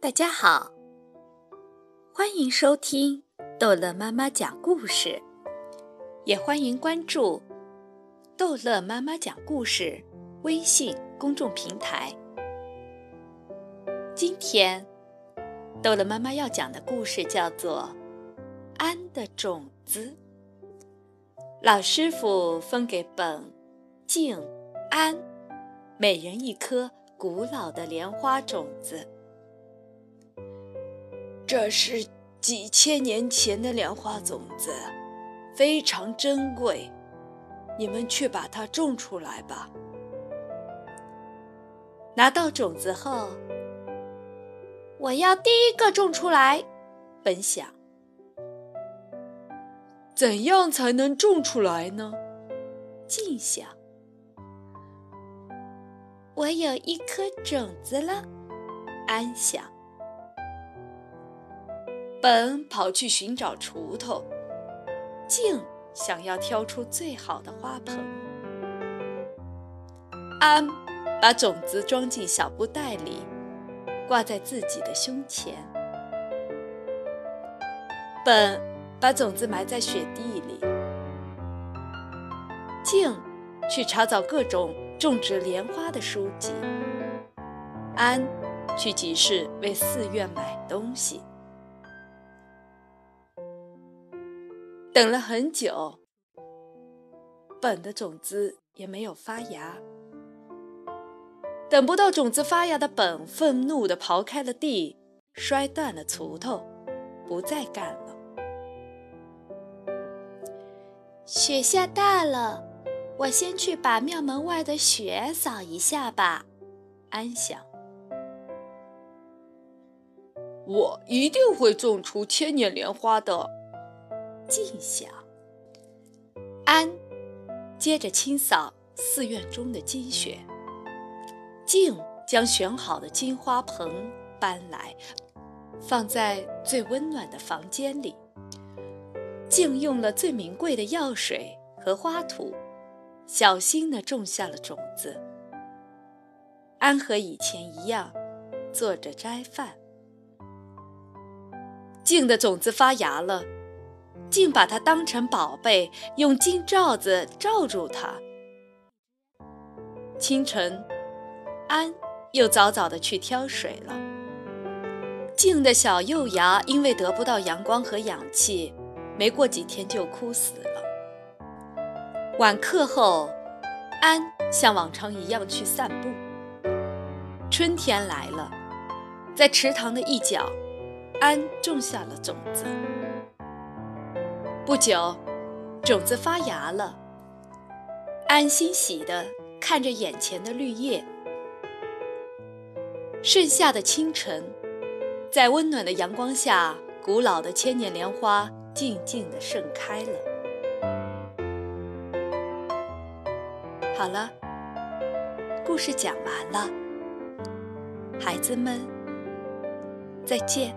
大家好，欢迎收听逗乐妈妈讲故事，也欢迎关注逗乐妈妈讲故事微信公众平台。今天，逗乐妈妈要讲的故事叫做《安的种子》。老师傅分给本、静、安每人一颗古老的莲花种子。这是几千年前的莲花种子，非常珍贵。你们去把它种出来吧。拿到种子后，我要第一个种出来。本想，怎样才能种出来呢？静想，我有一颗种子了。安想。本跑去寻找锄头，静想要挑出最好的花盆。安把种子装进小布袋里，挂在自己的胸前。本把种子埋在雪地里。静去查找各种种植莲花的书籍。安去集市为寺院买东西。等了很久，本的种子也没有发芽。等不到种子发芽的本，愤怒地刨开了地，摔断了锄头，不再干了。雪下大了，我先去把庙门外的雪扫一下吧。安想，我一定会种出千年莲花的。静想，安接着清扫寺院中的积雪。静将选好的金花盆搬来，放在最温暖的房间里。静用了最名贵的药水和花土，小心地种下了种子。安和以前一样，做着斋饭。静的种子发芽了。竟把它当成宝贝，用金罩子罩住它。清晨，安又早早的去挑水了。静的小幼芽因为得不到阳光和氧气，没过几天就枯死了。晚课后，安像往常一样去散步。春天来了，在池塘的一角，安种下了种子。不久，种子发芽了。安欣喜地看着眼前的绿叶。盛夏的清晨，在温暖的阳光下，古老的千年莲花静静地盛开了。好了，故事讲完了，孩子们，再见。